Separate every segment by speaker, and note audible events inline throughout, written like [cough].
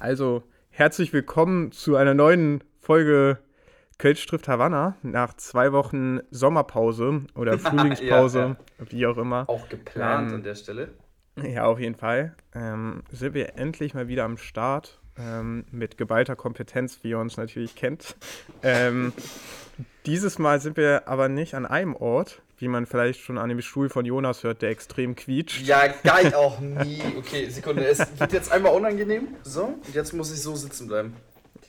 Speaker 1: Also, herzlich willkommen zu einer neuen Folge Kölsch trifft Havanna nach zwei Wochen Sommerpause oder [laughs] Frühlingspause, ja, ja. wie auch immer.
Speaker 2: Auch geplant ähm, an der Stelle.
Speaker 1: Ja, auf jeden Fall. Ähm, sind wir endlich mal wieder am Start ähm, mit geballter Kompetenz, wie ihr uns natürlich kennt. Ähm, dieses Mal sind wir aber nicht an einem Ort, wie man vielleicht schon an dem Stuhl von Jonas hört, der extrem quietscht.
Speaker 2: Ja, geil [laughs] auch nie. Okay, Sekunde. Es wird jetzt einmal unangenehm. So, und jetzt muss ich so sitzen bleiben.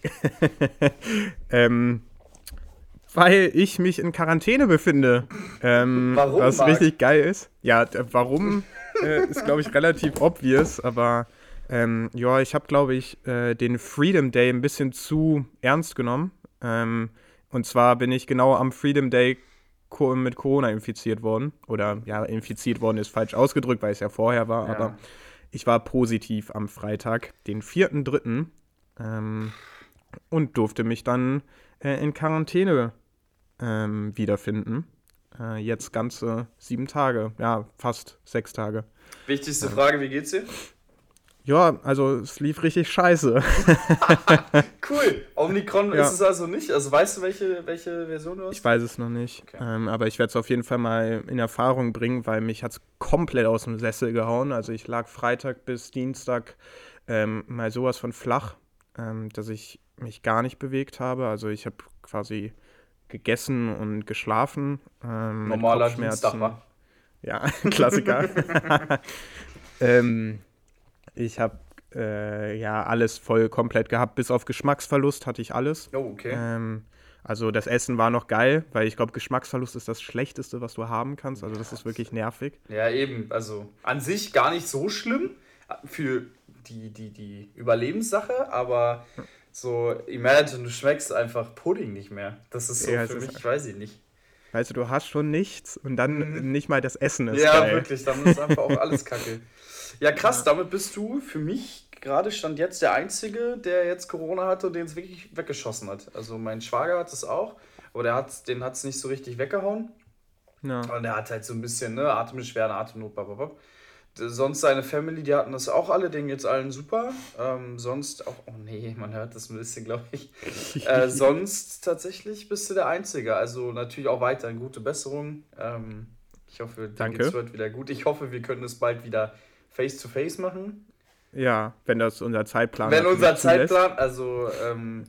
Speaker 2: [laughs]
Speaker 1: ähm, weil ich mich in Quarantäne befinde. Ähm, [laughs] warum? Was Marc? richtig geil ist. Ja, warum äh, ist, glaube ich, relativ obvious, aber ähm, ja, ich habe, glaube ich, äh, den Freedom Day ein bisschen zu ernst genommen. Ähm, und zwar bin ich genau am Freedom Day mit Corona infiziert worden. Oder ja, infiziert worden ist falsch ausgedrückt, weil es ja vorher war. Ja. Aber ich war positiv am Freitag, den 4.3. Ähm, und durfte mich dann äh, in Quarantäne ähm, wiederfinden. Äh, jetzt ganze sieben Tage, ja, fast sechs Tage.
Speaker 2: Wichtigste Frage, wie geht's dir?
Speaker 1: Ja, also es lief richtig scheiße. [laughs]
Speaker 2: cool. Omnicron ja. ist es also nicht. Also weißt du, welche, welche Version du hast?
Speaker 1: Ich weiß es noch nicht. Okay. Ähm, aber ich werde es auf jeden Fall mal in Erfahrung bringen, weil mich hat es komplett aus dem Sessel gehauen. Also ich lag Freitag bis Dienstag ähm, mal sowas von flach, ähm, dass ich mich gar nicht bewegt habe. Also ich habe quasi gegessen und geschlafen. Ähm,
Speaker 2: Normaler Dienstag, wa?
Speaker 1: Ja, [laughs] Klassiker. [laughs] ähm, ich habe äh, ja alles voll komplett gehabt, bis auf Geschmacksverlust hatte ich alles.
Speaker 2: Oh, okay.
Speaker 1: Ähm, also das Essen war noch geil, weil ich glaube, Geschmacksverlust ist das Schlechteste, was du haben kannst. Also das ist wirklich nervig.
Speaker 2: Ja, eben. Also an sich gar nicht so schlimm für die, die, die Überlebenssache, aber so, imagine, du schmeckst einfach Pudding nicht mehr. Das ist so ja, für mich, weiß ich nicht.
Speaker 1: Weißt du, du hast schon nichts und dann mhm. nicht mal das Essen ist
Speaker 2: Ja,
Speaker 1: geil.
Speaker 2: wirklich, dann ist einfach auch alles [laughs] kacke. Ja, krass, ja. damit bist du für mich gerade stand jetzt der Einzige, der jetzt Corona hatte und den es wirklich weggeschossen hat. Also mein Schwager hat es auch, aber der hat, den hat es nicht so richtig weggehauen. Ja. Und der hat halt so ein bisschen, ne, Atembeschwerden, Atemnot, blablabla. Sonst seine Family, die hatten das auch alle, denen jetzt allen super. Ähm, sonst auch, oh nee, man hört das ein bisschen, glaube ich. [laughs] äh, sonst tatsächlich bist du der Einzige. Also natürlich auch weiterhin gute Besserung. Ähm, ich hoffe,
Speaker 1: dir
Speaker 2: wird wieder gut. Ich hoffe, wir können es bald wieder face-to-face -face machen.
Speaker 1: Ja, wenn das unser Zeitplan
Speaker 2: Wenn unser Zeitplan, also ähm,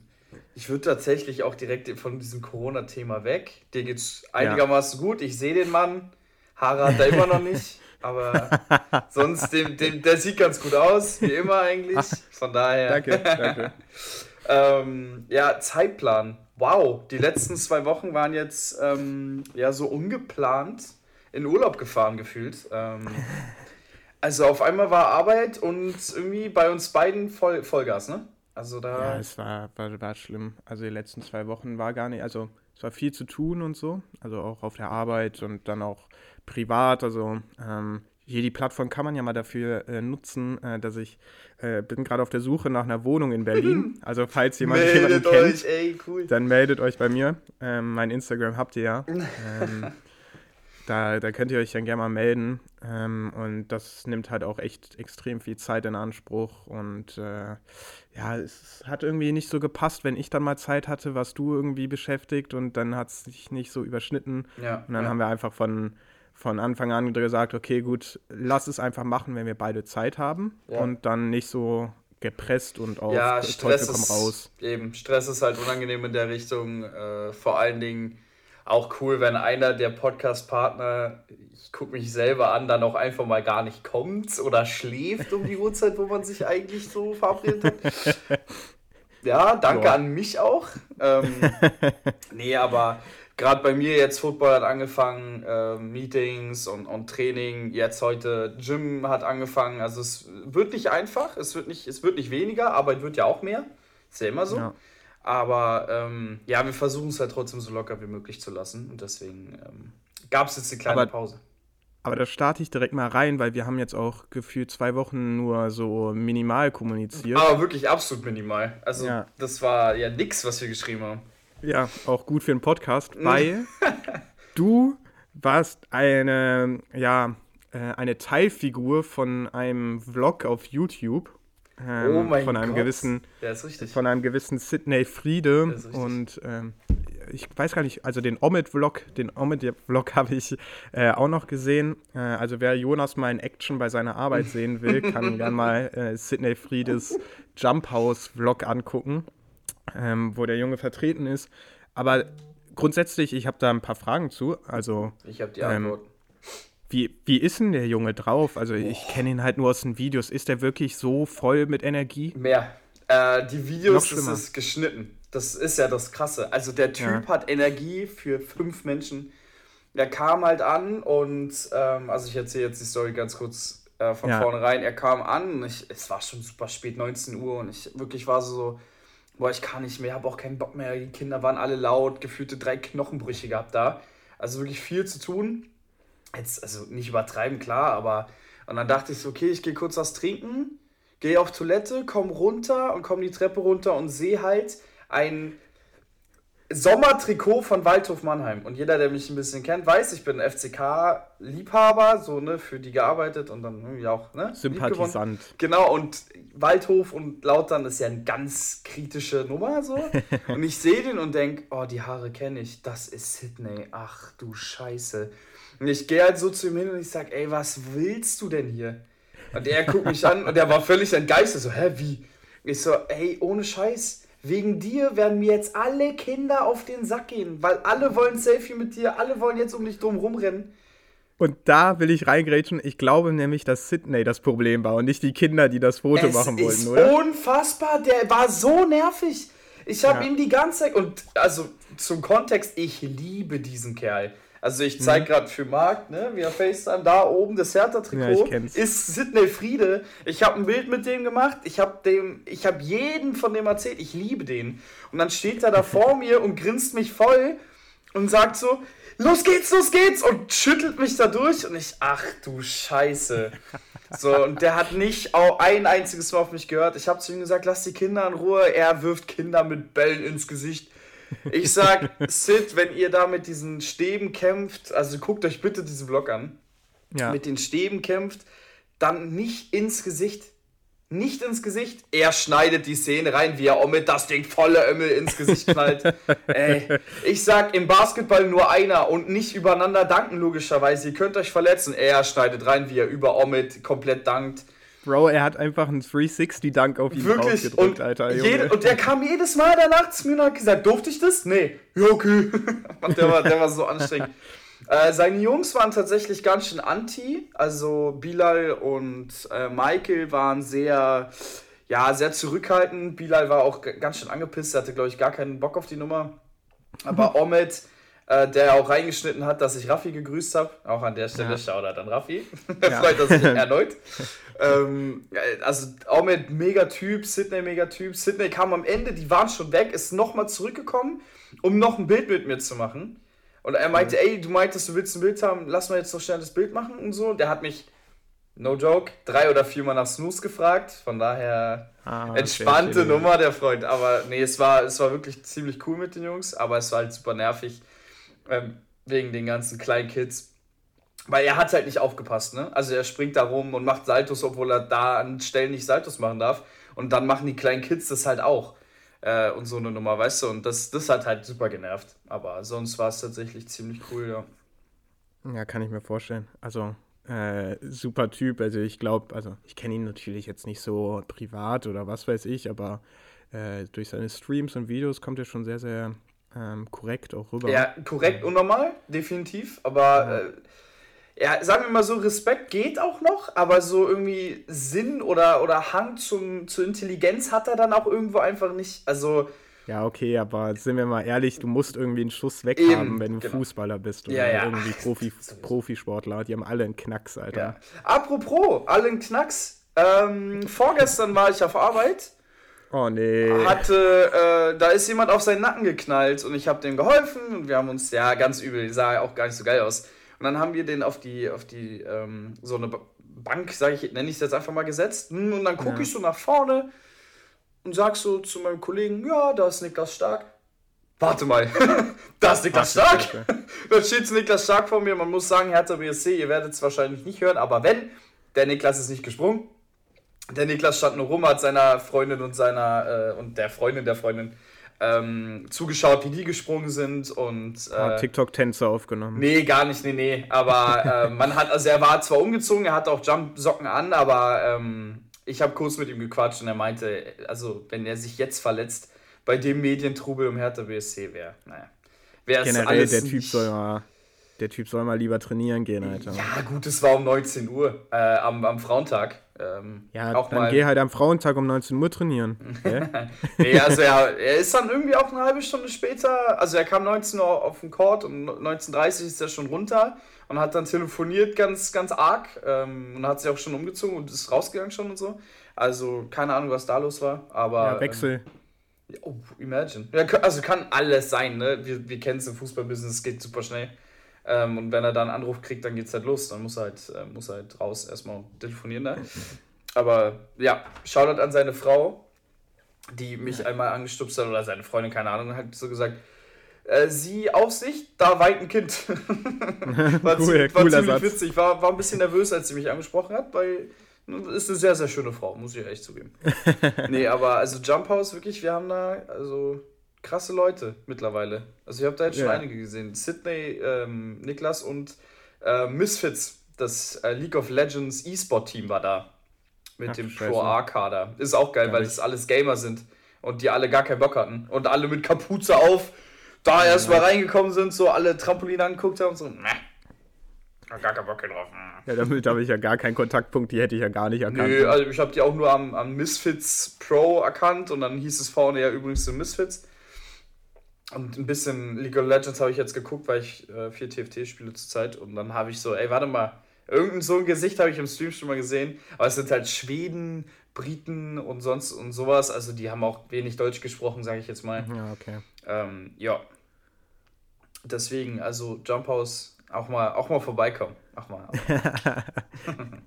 Speaker 2: ich würde tatsächlich auch direkt von diesem Corona-Thema weg. Dir geht's einigermaßen ja. gut. Ich sehe den Mann. Haare hat er immer noch [laughs] nicht. Aber [laughs] sonst, dem, dem, der sieht ganz gut aus, wie immer eigentlich. Von daher.
Speaker 1: Danke, danke. [laughs]
Speaker 2: ähm, ja, Zeitplan. Wow, die letzten zwei Wochen waren jetzt ähm, ja so ungeplant in Urlaub gefahren gefühlt. Ähm, [laughs] also auf einmal war Arbeit und irgendwie bei uns beiden voll, Vollgas, ne? Also da.
Speaker 1: Ja, es war, war, war schlimm. Also die letzten zwei Wochen war gar nicht, also es war viel zu tun und so. Also auch auf der Arbeit und dann auch privat. Also ähm, hier die Plattform kann man ja mal dafür äh, nutzen, äh, dass ich äh, bin gerade auf der Suche nach einer Wohnung in Berlin. [laughs] Also falls jemand jemanden kennt,
Speaker 2: ey, cool.
Speaker 1: dann meldet euch bei mir. Ähm, mein Instagram habt ihr ja. [laughs] Ähm, da, da könnt ihr euch dann gerne mal melden. Ähm, und das nimmt halt auch echt extrem viel Zeit in Anspruch. Und äh, ja, es hat irgendwie nicht so gepasst, wenn ich dann mal Zeit hatte, was du irgendwie beschäftigt und dann hat es sich nicht so überschnitten.
Speaker 2: Ja,
Speaker 1: und dann
Speaker 2: ja.
Speaker 1: haben wir einfach von von Anfang an gesagt, okay, gut, lass es einfach machen, wenn wir beide Zeit haben ja. und dann nicht so gepresst und auf
Speaker 2: ja, Stress ist, raus. Eben, Stress ist halt unangenehm in der Richtung. Äh, vor allen Dingen auch cool, wenn einer der Podcast-Partner, ich gucke mich selber an, dann auch einfach mal gar nicht kommt oder schläft um die Uhrzeit, wo man sich eigentlich so verabredet hat. [laughs] Ja, danke Boah. an mich auch. Ähm, [laughs] nee, aber gerade bei mir jetzt Football hat angefangen, äh, Meetings und, und Training, jetzt heute Gym hat angefangen. Also es wird nicht einfach, es wird nicht, es wird nicht weniger, Arbeit wird ja auch mehr. Ist ja immer so. Ja. Aber ähm, ja, wir versuchen es halt trotzdem so locker wie möglich zu lassen. Und deswegen ähm, gab es jetzt eine kleine
Speaker 1: aber,
Speaker 2: Pause.
Speaker 1: Aber da starte ich direkt mal rein, weil wir haben jetzt auch gefühlt zwei Wochen nur so minimal kommuniziert.
Speaker 2: Aber wirklich absolut minimal. Also ja. das war ja nix, was wir geschrieben haben.
Speaker 1: Ja, auch gut für einen Podcast, weil [laughs] du warst eine, ja, äh, eine Teilfigur von einem Vlog auf YouTube. Ähm, oh mein von einem Gott. gewissen ja, von einem gewissen Sidney Friede und ähm, ich weiß gar nicht, also den Omid-Vlog, den Omid-Vlog [laughs] habe ich äh, auch noch gesehen. Äh, also wer Jonas mal in Action bei seiner Arbeit sehen will, kann [laughs] gerne mal äh, Sidney Friedes Jump House-Vlog angucken, ähm, wo der Junge vertreten ist. Aber grundsätzlich, ich habe da ein paar Fragen zu. Also,
Speaker 2: ich habe die Antwort. Ähm,
Speaker 1: wie, wie ist denn der Junge drauf? Also, ich kenne ihn halt nur aus den Videos. Ist der wirklich so voll mit Energie?
Speaker 2: Mehr. Äh, die Videos, das ist geschnitten. Das ist ja das Krasse. Also der Typ ja. hat Energie für fünf Menschen. Er kam halt an und, ähm, also ich erzähle jetzt die Story ganz kurz äh, von ja. vornherein. Er kam an und ich, es war schon super spät, 19 Uhr und ich wirklich war so, boah, ich kann nicht mehr, habe auch keinen Bock mehr. Die Kinder waren alle laut, gefühlte drei Knochenbrüche gehabt da. Also wirklich viel zu tun. Jetzt, also nicht übertreiben, klar, aber und dann dachte ich so, okay, ich gehe kurz was trinken, gehe auf Toilette, komm runter und komme die Treppe runter und sehe halt, ein Sommertrikot von Waldhof Mannheim. Und jeder, der mich ein bisschen kennt, weiß, ich bin FCK-Liebhaber, so, ne, für die gearbeitet und dann irgendwie auch, ne?
Speaker 1: Sympathisant.
Speaker 2: Genau, und Waldhof und Lautern ist ja eine ganz kritische Nummer, so. [laughs] und ich sehe den und denke, oh, die Haare kenne ich, das ist Sydney, ach du Scheiße. Und ich gehe halt so zu ihm hin und ich sage, ey, was willst du denn hier? Und er guckt mich an und der war völlig entgeistert, so, hä, wie? Ich so, ey, ohne Scheiß Wegen dir werden mir jetzt alle Kinder auf den Sack gehen, weil alle wollen Selfie mit dir, alle wollen jetzt um dich drum rumrennen.
Speaker 1: Und da will ich reingrätschen. Ich glaube nämlich, dass Sydney das Problem war und nicht die Kinder, die das Foto es machen wollten, oder?
Speaker 2: Unfassbar, der war so nervig. Ich habe ja. ihn die ganze Zeit und also zum Kontext, ich liebe diesen Kerl. Also ich zeige mhm. gerade für Marc, ne, via FaceTime, da oben das Hertha-Trikot ja, ist Sidney Friede. Ich habe ein Bild mit dem gemacht. Ich habe dem, ich habe jeden von dem erzählt. Ich liebe den. Und dann steht er da [laughs] vor mir und grinst mich voll und sagt so, los geht's, los geht's und schüttelt mich da durch und ich, ach du Scheiße. So, und der hat nicht auch ein einziges Mal auf mich gehört. Ich habe zu ihm gesagt, lass die Kinder in Ruhe. Er wirft Kinder mit Bällen ins Gesicht. Ich sag, Sid, wenn ihr da mit diesen Stäben kämpft, also guckt euch bitte diesen Vlog an, ja. mit den Stäben kämpft, dann nicht ins Gesicht. Nicht ins Gesicht. Er schneidet die Szene rein, wie er mit das Ding volle Ömmel ins Gesicht knallt. [laughs] Ey, ich sag im Basketball nur einer und nicht übereinander danken, logischerweise. Ihr könnt euch verletzen. Er schneidet rein, wie er über Omid komplett dankt.
Speaker 1: Bro, er hat einfach einen 360-Dunk auf ihn Wirklich?
Speaker 2: und Alter. Jede, und er kam jedes Mal danach zu mir und hat gesagt, durfte ich das? Nee. Ja, okay. und [laughs] der war, der war so anstrengend. [laughs] Äh, seine Jungs waren tatsächlich ganz schön anti. Also Bilal und äh, Michael waren sehr, ja, sehr zurückhaltend. Bilal war auch ganz schön angepisst. Er hatte, glaube ich, gar keinen Bock auf die Nummer. Aber Omet äh, der auch reingeschnitten hat, dass ich Raffi gegrüßt habe. Auch an der Stelle ja. Shoutout an Raffi. [laughs] [laughs] Ja. Freut er sich [laughs] erneut. ähm, also auch mit Megatyp, Sydney Megatyp. Sydney kam am Ende, die waren schon weg, ist nochmal zurückgekommen, um noch ein Bild mit mir zu machen. Und er meinte, ja. ey, du meintest, du willst ein Bild haben, lass mal jetzt noch schnell das Bild machen und so. Der hat mich, no joke, drei oder viermal nach Snooze gefragt. Von daher ah, entspannte Nummer, der Freund. Aber nee, es war, es war wirklich ziemlich cool mit den Jungs, aber es war halt super nervig ähm, wegen den ganzen kleinen Kids. Weil er hat halt nicht aufgepasst, ne? Also er springt da rum und macht Saltos, obwohl er da an Stellen nicht Saltos machen darf. Und dann machen die kleinen Kids das halt auch. Äh, und so eine Nummer, weißt du? Und das, das hat halt super genervt. Aber sonst war es tatsächlich ziemlich cool, ja.
Speaker 1: Ja, kann ich mir vorstellen. Also, äh, super Typ. Also ich glaube, also ich kenne ihn natürlich jetzt nicht so privat oder was weiß ich, aber äh, durch seine Streams und Videos kommt er schon sehr, sehr ähm, korrekt auch rüber.
Speaker 2: Ja, korrekt und normal, definitiv. Aber ja. Äh, ja, sagen wir mal so, Respekt geht auch noch, aber so irgendwie Sinn oder, oder Hang zum, zur Intelligenz hat er dann auch irgendwo einfach nicht. Also.
Speaker 1: Ja, okay, aber sind wir mal ehrlich, du musst irgendwie einen Schuss weghaben, wenn du genau. Fußballer bist oder ja, ja. irgendwie Profi, Profisportler. Die haben alle einen Knacks, Alter.
Speaker 2: Apropos, alle einen Knacks. Ähm, vorgestern war ich auf Arbeit
Speaker 1: Oh nee.
Speaker 2: Hatte, äh, da ist jemand auf seinen Nacken geknallt und ich habe dem geholfen und wir haben uns, ja, ganz übel, sah auch gar nicht so geil aus. Und dann haben wir den auf die, auf die, ähm, so eine Bank, sage ich, nenne ich es jetzt einfach mal gesetzt. Hm, und dann gucke ja. ich so nach vorne und sag so zu meinem Kollegen, ja, da ist Niklas Stark. Warte mal, [laughs] da ist Niklas Stark. [laughs] da steht Niklas Stark vor mir. Man muss sagen, Hertha BSC, ihr werdet es wahrscheinlich nicht hören, aber wenn, der Niklas ist nicht gesprungen. Der Niklas stand nur rum, hat seiner Freundin und seiner äh, und der Freundin der Freundin ähm, zugeschaut, wie die gesprungen sind und
Speaker 1: äh, TikTok-Tänze aufgenommen.
Speaker 2: Nee, gar nicht, nee, nee. Aber [laughs] äh, man hat, also er war zwar umgezogen, er hat auch Jump-Socken an, aber ähm, ich habe kurz mit ihm gequatscht und er meinte, also wenn er sich jetzt verletzt, bei dem Medientrubel um Hertha BSC wäre, naja.
Speaker 1: Wär Generell, der Typ soll mal der Typ soll mal lieber trainieren gehen, Alter.
Speaker 2: Ja, gut, es war um 19 Uhr äh, am, am Frauentag. Ähm,
Speaker 1: ja, auch dann mal... geh halt am Frauentag um 19 Uhr trainieren. [laughs]
Speaker 2: nee, also er, er ist dann irgendwie auch eine halbe Stunde später, also er kam 19 Uhr auf den Court und 19.30 Uhr ist er schon runter und hat dann telefoniert ganz, ganz arg ähm, und hat sich auch schon umgezogen und ist rausgegangen schon und so. Also keine Ahnung, was da los war, aber...
Speaker 1: Ja, Wechsel.
Speaker 2: Ähm, oh, imagine. Ja, also kann alles sein, ne? Wir, wir kennen es im Fußballbusiness, es geht super schnell. Ähm, und wenn er dann einen Anruf kriegt, dann geht es halt los. Dann muss er halt, äh, muss er halt raus erstmal telefonieren. Ne? [laughs] Aber ja, Shoutout an seine Frau, die mich einmal angestupst hat, oder seine Freundin, keine Ahnung, hat so gesagt, äh, sie auf sich, da weint ein Kind. [laughs] war, cool, war ziemlich Satz. witzig. War, war ein bisschen nervös, als sie mich angesprochen hat, weil ist eine sehr, sehr schöne Frau, muss ich echt zugeben. [laughs] nee, aber also Jump House, wirklich, wir haben da, also krasse Leute mittlerweile. Also ich habe da jetzt schon ja. einige gesehen. Sydney, ähm, Niklas und äh, Misfits, das äh, League of Legends E-Sport-Team war da. Mit Ach, dem Pro-A-Kader. Ist auch geil, ja, weil es alles Gamer sind und die alle gar keinen Bock hatten. Und alle mit Kapuze auf, da ja. erst mal reingekommen sind, so alle Trampolin angeguckt haben und so, ne. Gar keinen Bock drauf.
Speaker 1: Ja, damit habe ich ja gar keinen Kontaktpunkt, die hätte ich ja gar nicht erkannt.
Speaker 2: Nö, also ich habe die auch nur am, am Misfits Pro erkannt und dann hieß es vorne ja übrigens so Misfits. Und ein bisschen League of Legends habe ich jetzt geguckt, weil ich äh, viel TFT spiele zurzeit. Und dann habe ich so, ey, warte mal, irgendein so ein Gesicht habe ich im Stream schon mal gesehen. Aber es sind halt Schweden, Briten und sonst und sowas. Also die haben auch wenig Deutsch gesprochen, sage ich jetzt mal.
Speaker 1: Ja, okay.
Speaker 2: Ähm, ja. Deswegen, also Jump House auch mal, auch mal vorbeikommen. Auch mal. [laughs]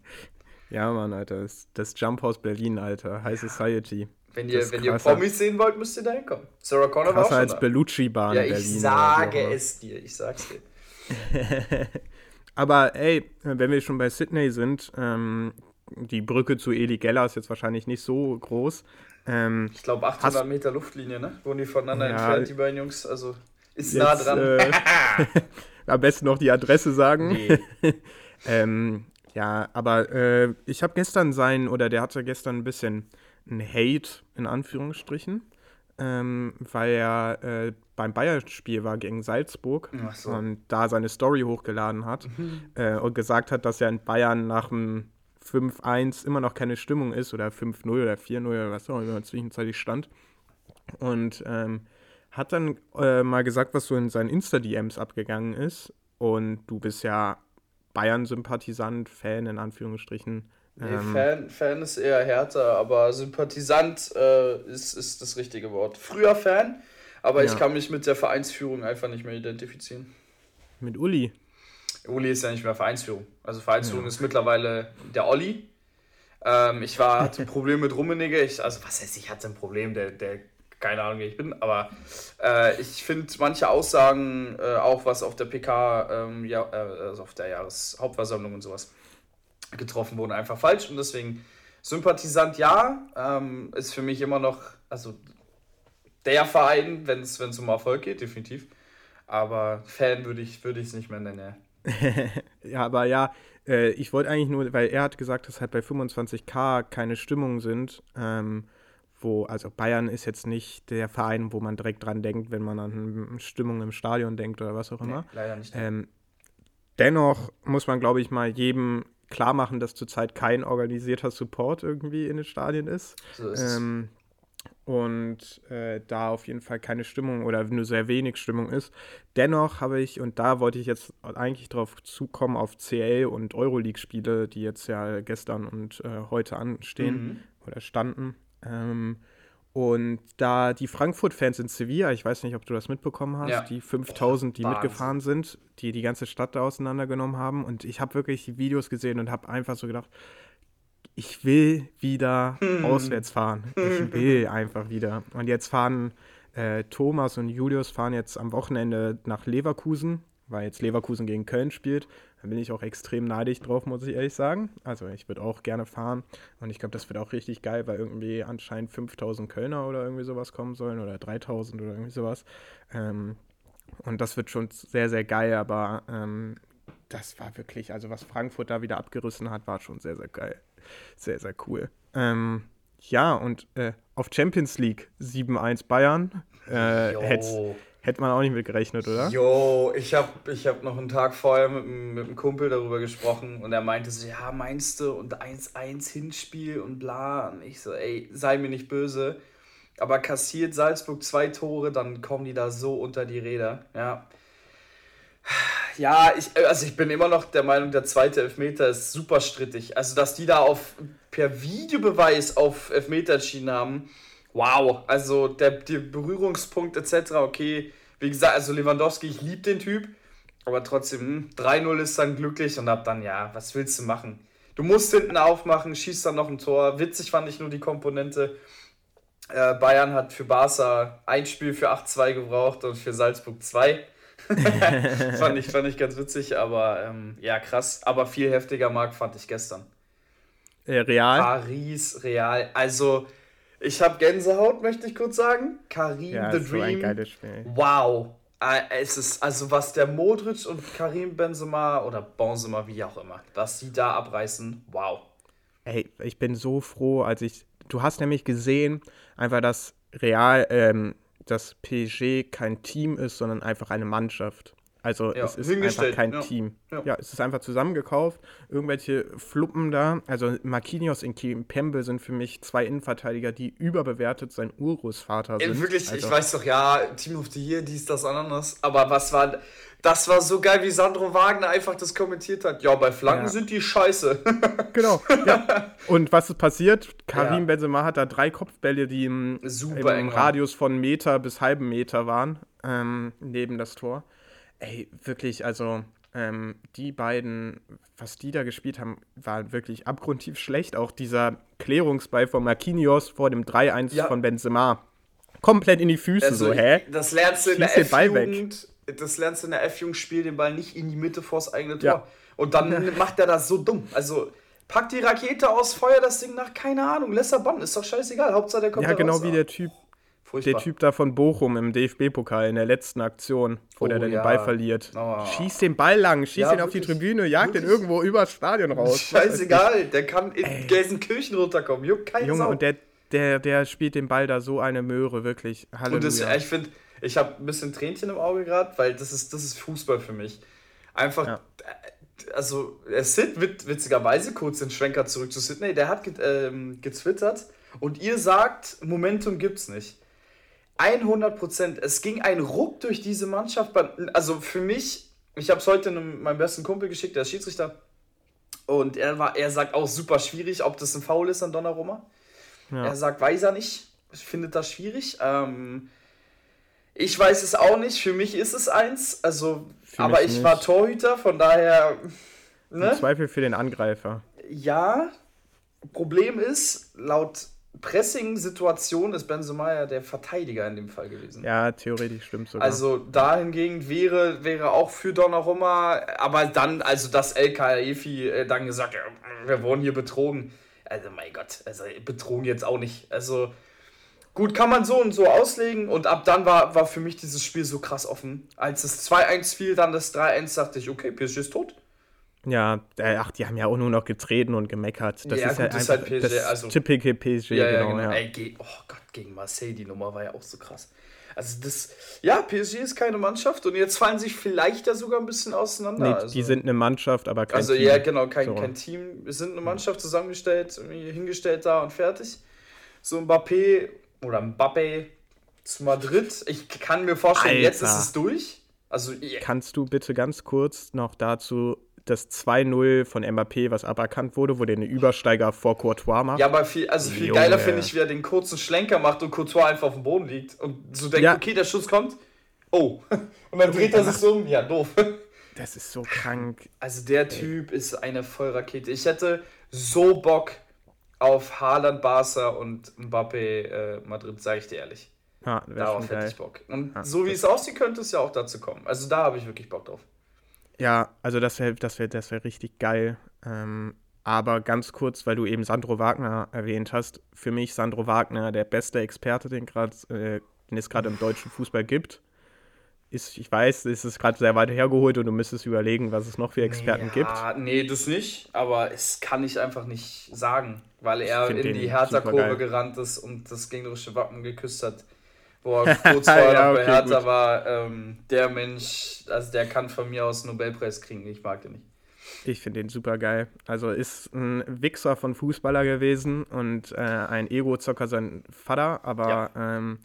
Speaker 1: ja, Mann, Alter. Das, das Jump House Berlin, Alter. High Society.
Speaker 2: Wenn ihr, wenn ihr Promis sehen wollt, müsst ihr da hinkommen. Sarah Connor
Speaker 1: war auch schon als Bellucci-Bahn
Speaker 2: Ja, ich Berlin sage es dir. Ich sag's dir. [laughs]
Speaker 1: Aber ey, wenn wir schon bei Sydney sind, ähm, die Brücke zu Eli Geller ist jetzt wahrscheinlich nicht so groß. Ähm,
Speaker 2: ich glaube 800 hast, Meter Luftlinie, ne? Wohnen die voneinander ja, entfernt, die beiden Jungs. Also ist jetzt, nah dran. Äh, [laughs] [laughs]
Speaker 1: am besten noch die Adresse sagen. Nee. ähm, ja, aber äh, ich habe gestern sein, oder der hatte gestern ein bisschen ein Hate in Anführungsstrichen, ähm, weil er äh, beim Bayern-Spiel war gegen Salzburg so. und da seine Story hochgeladen hat mhm. äh, und gesagt hat, dass er in Bayern nach dem 5-1 immer noch keine Stimmung ist oder 5-0 oder 4-0 oder was auch immer zwischenzeitlich stand. Und ähm, hat dann äh, mal gesagt, was so in seinen Insta-DMs abgegangen ist. Und du bist ja Bayern-Sympathisant, Fan in Anführungsstrichen.
Speaker 2: Nee, ähm, Fan, Fan ist eher härter, aber Sympathisant äh, ist, ist das richtige Wort. Früher Fan, aber ja. ich kann mich mit der Vereinsführung einfach nicht mehr identifizieren.
Speaker 1: Mit Uli?
Speaker 2: Uli ist ja nicht mehr Vereinsführung. Also Vereinsführung ja. ist mittlerweile der Olli. Ähm, ich war, hatte ein Problem mit Rummenigge. Ich, also was heißt, ich hatte ein Problem, der, der keine Ahnung, wer ich bin, aber äh, ich finde manche Aussagen, äh, auch was auf der PK, ähm, ja, äh, also auf der Jahreshauptversammlung und sowas, getroffen wurden, einfach falsch. Und deswegen Sympathisant ja, ähm, ist für mich immer noch, also der Verein, wenn es um Erfolg geht, definitiv. Aber Fan würde ich es würd nicht mehr nennen. [laughs]
Speaker 1: ja, aber ja, äh, ich wollte eigentlich nur, weil er hat gesagt, dass halt bei 25k keine Stimmungen sind. Ähm, wo, also Bayern ist jetzt nicht der Verein, wo man direkt dran denkt, wenn man an Stimmung im Stadion denkt oder was auch immer. Nee,
Speaker 2: leider nicht.
Speaker 1: Ähm, dennoch muss man, glaube ich, mal jedem klar machen, dass zurzeit kein organisierter Support irgendwie in den Stadien ist. So ist ähm, und äh, da auf jeden Fall keine Stimmung oder nur sehr wenig Stimmung ist. Dennoch habe ich, und da wollte ich jetzt eigentlich drauf zukommen, auf CL und Euroleague-Spiele, die jetzt ja gestern und äh, heute anstehen mhm. oder standen. Ähm, und da die Frankfurt-Fans in Sevilla, ich weiß nicht, ob du das mitbekommen hast, ja. die 5000, die Wahnsinn. mitgefahren sind, die die ganze Stadt da auseinandergenommen haben. Und ich habe wirklich Videos gesehen und habe einfach so gedacht, ich will wieder hm. auswärts fahren. Ich will einfach wieder. Und jetzt fahren äh, Thomas und Julius fahren jetzt am Wochenende nach Leverkusen weil jetzt Leverkusen gegen Köln spielt. Da bin ich auch extrem neidisch drauf, muss ich ehrlich sagen. Also ich würde auch gerne fahren und ich glaube, das wird auch richtig geil, weil irgendwie anscheinend 5000 Kölner oder irgendwie sowas kommen sollen oder 3000 oder irgendwie sowas. Ähm, und das wird schon sehr, sehr geil, aber ähm, das war wirklich, also was Frankfurt da wieder abgerissen hat, war schon sehr, sehr geil. Sehr, sehr cool. Ähm, ja, und äh, auf Champions League 7-1 Bayern. Äh, hätte hätt man auch nicht mit gerechnet, oder?
Speaker 2: Jo, ich habe ich hab noch einen Tag vorher mit, mit einem Kumpel darüber gesprochen und er meinte so, ja, meinst du, und 1-1 Hinspiel und bla. Und ich so, ey, sei mir nicht böse. Aber kassiert Salzburg zwei Tore, dann kommen die da so unter die Räder. Ja. Ja, ich, also ich bin immer noch der Meinung, der zweite Elfmeter ist super strittig. Also, dass die da auf per Videobeweis auf Elfmeter entschieden haben, wow. Also der, der Berührungspunkt etc., okay. Wie gesagt, also Lewandowski, ich liebe den Typ, aber trotzdem, 3-0 hm, ist dann glücklich und ab dann, ja, was willst du machen? Du musst hinten aufmachen, schießt dann noch ein Tor. Witzig fand ich nur die Komponente. Äh, Bayern hat für Barca ein Spiel für 8-2 gebraucht und für Salzburg 2. [laughs] fand, ich, fand ich ganz witzig, aber ähm, ja, krass. Aber viel heftiger, Marc, fand ich gestern.
Speaker 1: Äh, Real?
Speaker 2: Paris, Real. Also, ich habe Gänsehaut, möchte ich kurz sagen. Karim ja, the Dream. So ein geiles Spiel. Wow. Äh, es ist, also was der Modric und Karim Benzema oder Benzema, wie auch immer, was die da abreißen, wow.
Speaker 1: Ey, ich bin so froh, als ich, du hast nämlich gesehen, einfach, dass Real, ähm, dass PSG kein Team ist, sondern einfach eine Mannschaft. Also ja, es ist einfach kein ja. Team. Ja. ja. es ist einfach zusammengekauft. Irgendwelche Fluppen da. Also Marquinhos und Pembe sind für mich zwei Innenverteidiger, die überbewertet sein Urgroßvater sind.
Speaker 2: Ey, wirklich, also, ich weiß doch, ja, Team of the Year, dies, das, anderes. Aber was war, das war so geil, wie Sandro Wagner einfach das kommentiert hat. Ja, bei Flanken sind die scheiße. [laughs]
Speaker 1: genau, ja. Und was ist passiert? Karim Benzema hat da drei Kopfbälle, die im, im Radius von Meter bis halben Meter waren, ähm, neben das Tor. Ey, wirklich, also ähm, die beiden, was die da gespielt haben, war wirklich abgrundtief schlecht. Auch dieser Klärungsball von Marquinhos vor dem 3-1 ja. von Benzema. Komplett in die Füße, also, so, hä?
Speaker 2: Das lernst du in der F-Jugend, das lernst du in der F-Jugend, spiel den Ball nicht in die Mitte vors eigene Tor. Ja. Und dann macht er das so dumm. Also, pack die Rakete aus, feuer das Ding nach, keine Ahnung, Lissabon, ist doch scheißegal. Hauptsache der kommt
Speaker 1: Ja, genau raus, wie der Typ Furchtbar. Der Typ da von Bochum im DFB-Pokal in der letzten Aktion, wo oh, der dann ja. den Ball verliert. Oh. Schießt den Ball lang, schießt ja, ihn auf die Tribüne, jagt wirklich? den irgendwo übers Stadion raus.
Speaker 2: Scheißegal, der kann in Ey. Gelsenkirchen runterkommen. Juckt keine
Speaker 1: Junge, Sau. und der, der, der spielt den Ball da so eine Möhre, wirklich. Halleluja. Und das,
Speaker 2: ich finde, ich habe ein bisschen Tränchen im Auge gerade, weil das ist, das ist Fußball für mich. Einfach, ja. also Sid, witzigerweise, kurz den Schwenker zurück zu Sydney, der hat ähm, getwittert und ihr sagt, Momentum gibt's nicht. 100 Prozent. Es ging ein Ruck durch diese Mannschaft. Also für mich, ich habe es heute einem, meinem besten Kumpel geschickt, der ist Schiedsrichter. Und er, war, er sagt auch super schwierig, ob das ein Foul ist an Donnarumma. Ja. Er sagt, weiß er nicht. Ich finde das schwierig. Ähm, ich weiß es auch nicht. Für mich ist es eins. Also, aber ich nicht. war Torhüter, von daher.
Speaker 1: Ne? Im Zweifel für den Angreifer.
Speaker 2: Ja. Problem ist, laut Pressing-Situation ist Benzema ja der Verteidiger in dem Fall gewesen.
Speaker 1: Ja, theoretisch stimmt sogar.
Speaker 2: Also dahingegen wäre, wäre auch für Donnarumma, aber dann, also dass El Kaifi äh, dann gesagt, wir wurden hier betrogen. Also mein Gott, also betrogen jetzt auch nicht. Also gut, kann man so und so auslegen und ab dann war, war für mich dieses Spiel so krass offen. Als es 2-1 fiel, dann das 3-1, dachte ich, okay, PSG ist tot.
Speaker 1: Ja, äh, ach, die haben ja auch nur noch getreten und gemeckert. Das ja, ist, gut, halt ist halt PSG, also, typische PSG,
Speaker 2: ja, ja, genau. genau. Ja. Ey, oh Gott, gegen Marseille, die Nummer war ja auch so krass. Also das, ja, PSG ist keine Mannschaft und jetzt fallen sich vielleicht da sogar ein bisschen auseinander.
Speaker 1: Nee,
Speaker 2: also,
Speaker 1: die sind eine Mannschaft, aber
Speaker 2: kein also, Team. Also ja, genau, kein, so. kein Team. Wir sind eine Mannschaft zusammengestellt, hingestellt da und fertig. So Mbappé oder Mbappé zu Madrid. Ich kann mir vorstellen, Alter. jetzt ist es durch. Also,
Speaker 1: yeah. Kannst du bitte ganz kurz noch dazu das 2-0 von Mbappé, was aberkannt wurde, wo der eine Übersteiger vor Courtois macht.
Speaker 2: Ja, aber viel, also viel Junge. geiler finde ich, wie er den kurzen Schlenker macht und Courtois einfach auf dem Boden liegt und so denkt, ja. okay, der Schuss kommt. Oh. [laughs] Und dann dreht er sich so um. Ja, doof. [laughs]
Speaker 1: Das ist so krank.
Speaker 2: Also der Typ Ey. ist eine Vollrakete. Ich hätte so Bock auf Haaland, Barca und Mbappé äh, Madrid, sage ich dir ehrlich. Ja, Darauf hätte ich Bock. Und ja, so wie es aussieht, könnte es ja auch dazu kommen. Also da habe ich wirklich Bock drauf.
Speaker 1: Ja, also das wäre das wär, das wär richtig geil. Ähm, aber ganz kurz, weil du eben Sandro Wagner erwähnt hast, für mich Sandro Wagner der beste Experte, den, grad, äh, den es gerade im deutschen Fußball gibt. Ist, ich weiß, es ist gerade sehr weit hergeholt und du müsstest überlegen, was es noch für Experten ja,
Speaker 2: gibt. Nee, das nicht, aber es kann ich einfach nicht sagen, weil er in die Hertha-Kurve gerannt ist und das gegnerische Wappen geküsst hat wo er [laughs] kurz vorher ja, noch bei Hertha gut. war, ähm, der Mensch, also der kann von mir aus einen Nobelpreis kriegen. Ich mag den nicht.
Speaker 1: Ich finde den super geil. Also ist ein Wichser von Fußballer gewesen und äh, ein Ego-Zocker sein Vater, aber ja. ähm,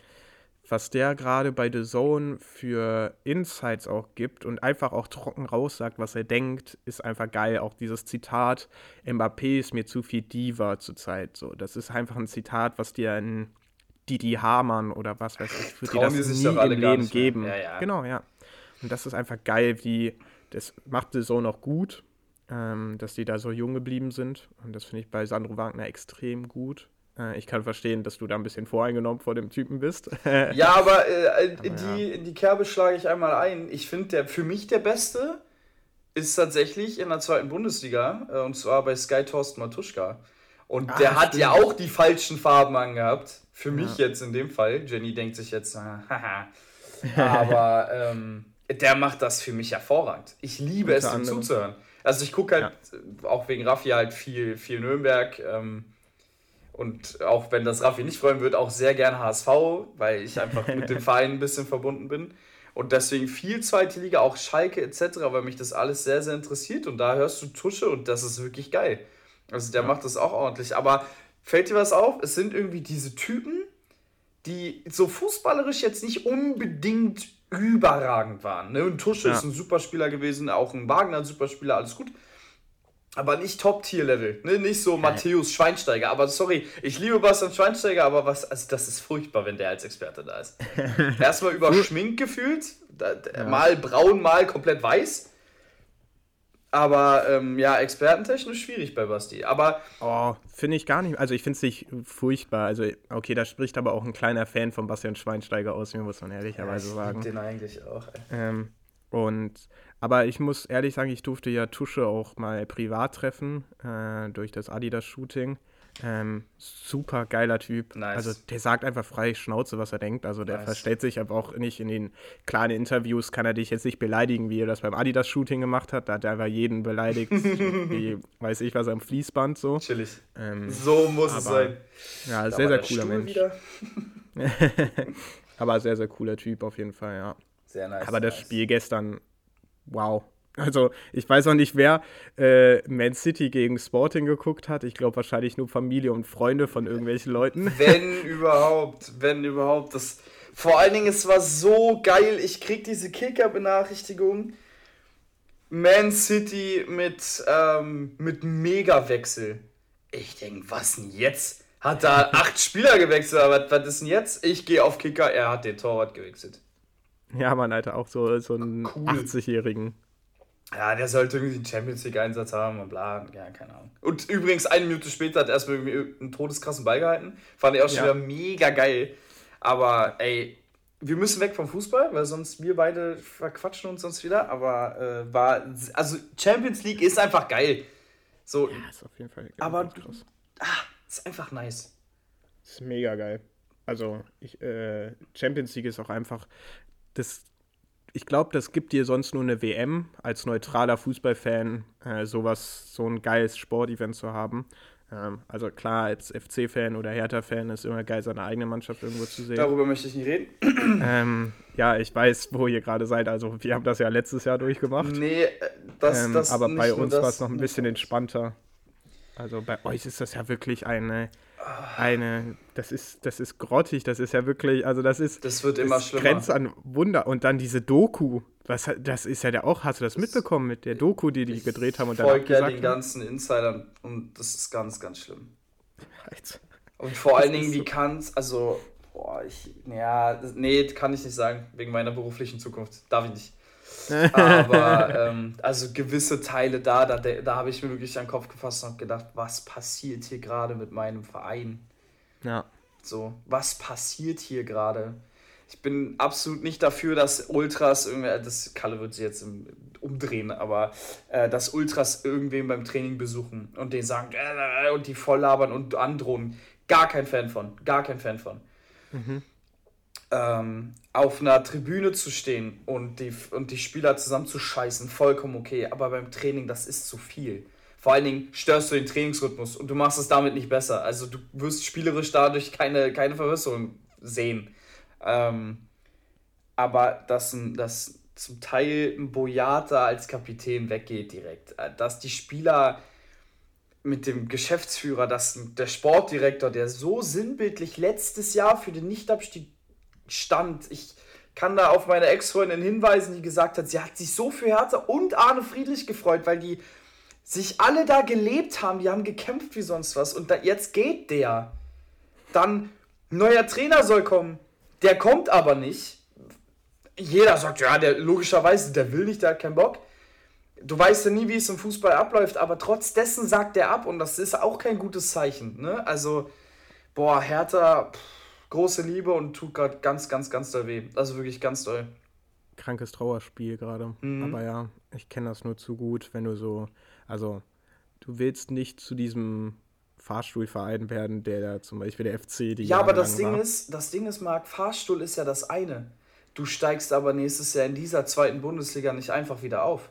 Speaker 1: was der gerade bei The Zone für Insights auch gibt und einfach auch trocken raussagt, was er denkt, ist einfach geil. Auch dieses Zitat, Mbappé ist mir zu viel Diva zurzeit. So, das ist einfach ein Zitat, was dir in Didi Hamann oder was weiß ich, würde die das nie im Leben geben. Ja, ja. Genau, ja. Und das ist einfach geil, wie das macht die so noch gut, ähm, dass die da so jung geblieben sind. Und das finde ich bei Sandro Wagner extrem gut. Äh, ich kann verstehen, dass du da ein bisschen voreingenommen vor dem Typen bist. [laughs]
Speaker 2: ja, aber äh, in, die, ja. die Kerbe schlage ich einmal ein. Ich finde, der für mich der Beste ist tatsächlich in der zweiten Bundesliga, äh, und zwar bei Sky Thorsten Matuschka. Und Ach, der hat stimmt. ja auch die falschen Farben angehabt. Für mich ja. jetzt in dem Fall. Jenny denkt sich jetzt, haha. [laughs] Aber ähm, der macht das für mich hervorragend. Ich liebe Unter es, ihm zuzuhören. Also ich gucke halt ja. auch wegen Raffi halt viel, viel Nürnberg. Ähm, und auch wenn das Raffi nicht freuen wird, auch sehr gern HSV, weil ich einfach mit dem [laughs] Verein ein bisschen verbunden bin. Und deswegen viel zweite Liga, auch Schalke etc., weil mich das alles sehr, sehr interessiert. Und da hörst du Tusche und das ist wirklich geil. Also der ja. macht das auch ordentlich. Aber fällt dir was auf? Es sind irgendwie diese Typen, die so fußballerisch jetzt nicht unbedingt überragend waren. Ne? Und Tusche ja. ist ein Superspieler gewesen, auch ein Wagner ein Superspieler, alles gut. Aber nicht Top-Tier-Level. Ne? Nicht so Matthäus Schweinsteiger. Aber sorry, ich liebe Bastian Schweinsteiger, aber was, also das ist furchtbar, wenn der als Experte da ist. [laughs] Erstmal über Schmink gefühlt. Mal braun, mal komplett weiß. Aber ähm, ja, expertentechnisch schwierig bei Basti. Aber.
Speaker 1: Oh, finde ich gar nicht. Also ich finde es nicht furchtbar. Also, okay, da spricht aber auch ein kleiner Fan von Bastian Schweinsteiger aus, mir muss man ehrlicherweise ja, sagen. den eigentlich auch, ähm, und aber ich muss ehrlich sagen, ich durfte ja Tusche auch mal privat treffen äh, durch das Adidas-Shooting. Ähm, super geiler Typ. Nice. Also der sagt einfach frei Schnauze, was er denkt. Also der nice. verstellt sich aber auch nicht in den kleinen Interviews, kann er dich jetzt nicht beleidigen, wie er das beim Adidas-Shooting gemacht hat. Da hat er einfach jeden beleidigt, [laughs] wie weiß ich was am Fließband so. Chillig. Ähm, so muss es sein. Ja, da sehr, sehr cooler Mensch. [laughs] aber sehr, sehr cooler Typ auf jeden Fall, ja. Sehr nice. Aber das nice. Spiel gestern, wow. Also ich weiß auch nicht, wer äh, Man City gegen Sporting geguckt hat. Ich glaube wahrscheinlich nur Familie und Freunde von irgendwelchen Leuten. [laughs]
Speaker 2: Wenn überhaupt, wenn überhaupt. Das, vor allen Dingen, es war so geil. Ich krieg diese Kicker-Benachrichtigung. Man City mit, ähm, mit Mega-Wechsel. Ich denke, was denn jetzt? Hat da acht [laughs] Spieler gewechselt, aber was ist denn jetzt? Ich gehe auf Kicker, er hat den Torwart gewechselt.
Speaker 1: Ja, man, Alter, auch so, so einen cool. 80-Jährigen.
Speaker 2: Ja, der sollte irgendwie einen Champions League-Einsatz haben und bla, ja, keine Ahnung. Und übrigens, eine Minute später hat er erstmal irgendwie einen todeskrassen Ball gehalten. Fand ich auch schon ja. wieder mega geil. Aber ey, wir müssen weg vom Fußball, weil sonst wir beide verquatschen uns sonst wieder. Aber äh, war, also Champions League ist einfach geil. So, ja, ist auf jeden Fall geil. Aber du, ah, ist einfach nice.
Speaker 1: Ist mega geil. Also, ich, äh, Champions League ist auch einfach das ich glaube, das gibt dir sonst nur eine WM als neutraler Fußballfan, äh, sowas, so ein geiles Sportevent zu haben. Ähm, also klar, als FC-Fan oder Hertha-Fan ist immer geil, seine eigene Mannschaft irgendwo zu sehen.
Speaker 2: Darüber möchte ich nicht reden. [clears throat]
Speaker 1: Ähm, ja, ich weiß, wo ihr gerade seid. Also wir haben das ja letztes Jahr durchgemacht. Nee, äh, das, ähm, das Aber bei uns war es noch ein bisschen entspannter. Also bei euch ist das ja wirklich eine eine, das ist, das ist grottig, das ist ja wirklich, also das ist.
Speaker 2: Das wird immer das schlimmer.
Speaker 1: Grenzt an Wunder. Und dann diese Doku, was, das ist ja der auch, hast du das, das mitbekommen mit der Doku, die die gedreht haben und dann
Speaker 2: folgt ja den ganzen Insidern und das ist ganz, ganz schlimm. Alter. Und vor allen Dingen, wie kann es, also, boah, ich, ja, nee, kann ich nicht sagen, wegen meiner beruflichen Zukunft. Darf ich nicht. Aber ähm, also gewisse Teile da, da, da habe ich mir wirklich an den Kopf gefasst und gedacht, was passiert hier gerade mit meinem Verein? Ja. So, was passiert hier gerade? ich bin absolut nicht dafür, dass Ultras irgendwie, das Kalle wird sich jetzt umdrehen, aber äh, dass Ultras irgendwen beim Training besuchen und den sagen äh, und die voll labern und androhen. Gar kein Fan von. Gar kein Fan von. Mhm. Ähm, auf einer Tribüne zu stehen und die, und die Spieler zusammen zu scheißen, vollkommen okay. Aber beim Training, das ist zu viel. Vor allen Dingen störst du den Trainingsrhythmus und du machst es damit nicht besser. Also du wirst spielerisch dadurch keine, keine Verbesserung sehen. Ähm, aber dass, dass zum Teil ein Boyata als Kapitän weggeht direkt, äh, dass die Spieler mit dem Geschäftsführer, dass der Sportdirektor, der so sinnbildlich letztes Jahr für den Nichtabstieg stand, ich kann da auf meine Ex-Freundin hinweisen, die gesagt hat, sie hat sich so für Hertha und Arne Friedrich gefreut, weil die sich alle da gelebt haben, die haben gekämpft wie sonst was und da, jetzt geht der. Dann neuer Trainer soll kommen. Der kommt aber nicht. Jeder sagt, ja, der logischerweise, der will nicht, der hat keinen Bock. Du weißt ja nie, wie es im Fußball abläuft, aber trotz dessen sagt er ab und das ist auch kein gutes Zeichen. Ne? Also, boah, Hertha, pff, große Liebe und tut gerade ganz, ganz, ganz doll weh. Also wirklich ganz doll.
Speaker 1: Krankes Trauerspiel gerade. Mhm. Aber ja, ich kenne das nur zu gut, wenn du so, also du willst nicht zu diesem Fahrstuhlverein werden, der da zum Beispiel der FC die.
Speaker 2: Ja, Jahre aber das Ding war. ist, das Ding ist, Marc, Fahrstuhl ist ja das eine. Du steigst aber nächstes Jahr in dieser zweiten Bundesliga nicht einfach wieder auf.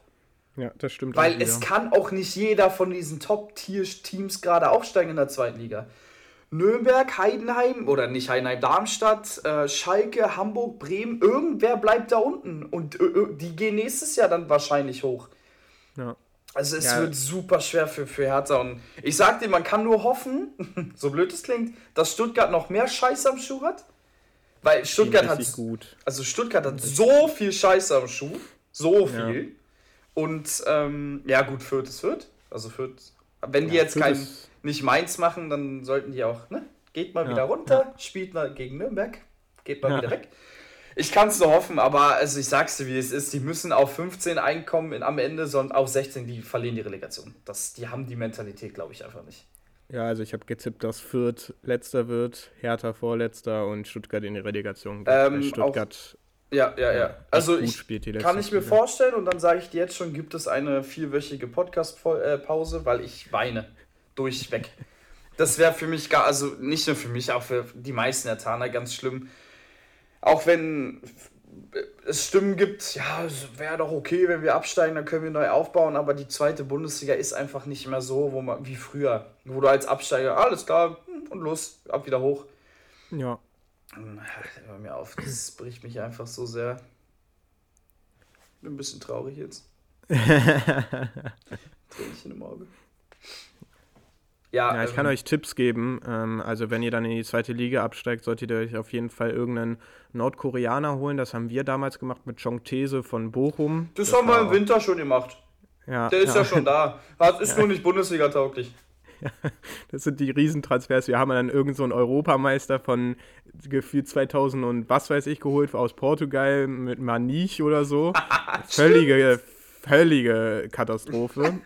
Speaker 1: Ja, das stimmt.
Speaker 2: Weil es kann auch nicht jeder von diesen Top-Tier-Teams gerade aufsteigen in der zweiten Liga. Nürnberg, Heidenheim oder nicht Heidenheim, Darmstadt, äh, Schalke, Hamburg, Bremen, irgendwer bleibt da unten und äh, die gehen nächstes Jahr dann wahrscheinlich hoch. Ja. Also es ja. wird super schwer für, für Hertha und ich sag dir, man kann nur hoffen, [laughs] so blöd es klingt, dass Stuttgart noch mehr Scheiße am Schuh hat. Weil Stuttgart hat gut. Also Stuttgart hat so viel Scheiße am Schuh, so viel. Ja. Und ähm, ja gut, Fürth ist Fürth. Also Fürth, wenn die jetzt Fürth kein nicht Mainz machen, dann sollten die auch, ne? Geht mal wieder runter, spielt mal gegen Nürnberg, geht mal wieder weg. Ich kann es nur hoffen, aber also ich sag's dir, wie es ist. Die müssen auf 15 einkommen in, am Ende, sondern auf 16, die verlieren die Relegation. Das, die haben die Mentalität, glaube ich, einfach nicht.
Speaker 1: Ja, also ich habe gezippt, dass Fürth letzter wird, Hertha vorletzter und Stuttgart in die Relegation geht. Ähm,
Speaker 2: Stuttgart. Auch, ja, ja, ja. Also ich kann ich mir vorstellen und dann sage ich dir jetzt schon, gibt es eine vierwöchige Podcast-Pause, weil ich weine durchweg. Das wäre für mich gar, also nicht nur für mich, auch für die meisten Ertaner ganz schlimm auch wenn es Stimmen gibt, ja, es wäre doch okay, wenn wir absteigen, dann können wir neu aufbauen, aber die zweite Bundesliga ist einfach nicht mehr so, wo man, wie früher, wo du als Absteiger, alles klar, hm, und los, ab wieder hoch. Ja. Hör mir auf, das bricht mich einfach so sehr. Bin ein bisschen traurig jetzt. [laughs] Tränchen
Speaker 1: im Auge. Ja, ja ich ähm, kann euch Tipps geben. Ähm, also wenn ihr dann in die zweite Liga absteigt, solltet ihr euch auf jeden Fall irgendeinen Nordkoreaner holen. Das haben wir damals gemacht mit Chong These von Bochum.
Speaker 2: Das, das haben wir im Winter schon gemacht. Ja, Der ist ja, ja schon da. Hat, ist ja. nur nicht Bundesliga tauglich. [laughs]
Speaker 1: Ja, das sind die Riesentransfers. Wir haben dann irgendeinen so Europameister von gefühlt 2000 und was weiß ich geholt aus Portugal mit Manich oder so. [laughs] völlige, völlige Katastrophe.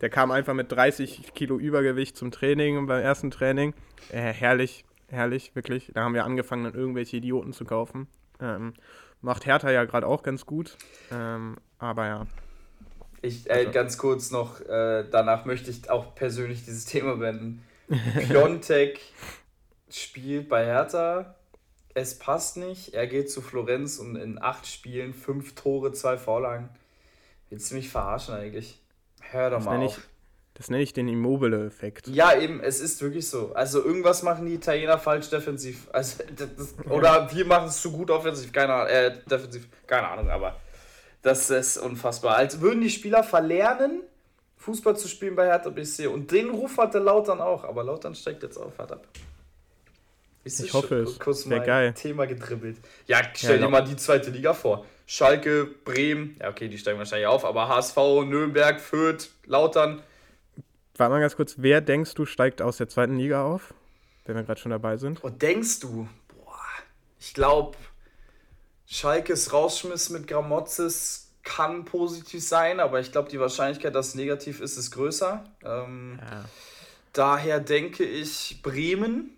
Speaker 1: Der kam einfach mit 30 Kilo Übergewicht zum Training beim ersten Training. Äh, herrlich, herrlich, wirklich. Da haben wir angefangen, dann irgendwelche Idioten zu kaufen. Ähm, macht Hertha ja gerade auch ganz gut. Ähm, aber ja.
Speaker 2: Ich, äh, also. ganz kurz noch, äh, danach möchte ich auch persönlich dieses Thema wenden. [laughs] Piontek spielt bei Hertha, es passt nicht, er geht zu Florenz und in acht Spielen fünf Tore, zwei Vorlagen. Willst du mich verarschen eigentlich? Hör doch das mal
Speaker 1: auf. Ich, das nenne ich den Immobile-Effekt.
Speaker 2: Ja, eben, es ist wirklich so. Also irgendwas machen die Italiener falsch defensiv. [laughs] Also, das, oder wir machen es zu gut offensiv, keine Ahnung, äh, defensiv, keine Ahnung, aber das ist unfassbar. Als würden die Spieler verlernen, Fußball zu spielen bei Hertha BSC. Und den Ruf hatte Lautern auch, aber Lautern steigt jetzt auf, hart ab. Ist ich hoffe es. Kurz mal geil. Thema gedribbelt. Ja, stell ja, dir mal die zweite Liga vor. Schalke, Bremen, ja okay, die steigen wahrscheinlich auf, aber HSV, Nürnberg, Fürth, Lautern.
Speaker 1: Warte mal ganz kurz, wer denkst du steigt aus der zweiten Liga auf? Wenn wir gerade schon dabei sind.
Speaker 2: Und denkst du? Boah, ich glaube, Schalkes Rausschmiss mit Gramozis kann positiv sein, aber ich glaube, die Wahrscheinlichkeit, dass es negativ ist, ist größer. Ähm, ja. Daher denke ich Bremen.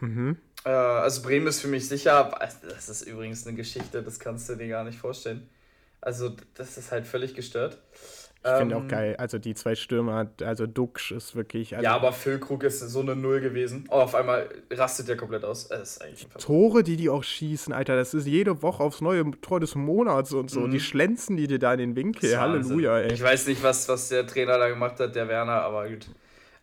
Speaker 2: Mhm. Äh, also Bremen ist für mich sicher. Das ist übrigens eine Geschichte, das kannst du dir gar nicht vorstellen. Also das ist halt völlig gestört.
Speaker 1: Ich finde auch ähm, geil, also die zwei Stürmer, also Duxch ist wirklich. Also
Speaker 2: ja, aber Füllkrug ist so eine Null gewesen. Oh, auf einmal rastet der komplett aus. Das ist
Speaker 1: eigentlich Tore, die die auch schießen, Alter, das ist jede Woche aufs neue Tor des Monats und so. Mhm. Die Schlenzen die dir da in den Winkel. Halleluja,
Speaker 2: ey. Ich weiß nicht, was, was der Trainer da gemacht hat, der Werner, aber gut.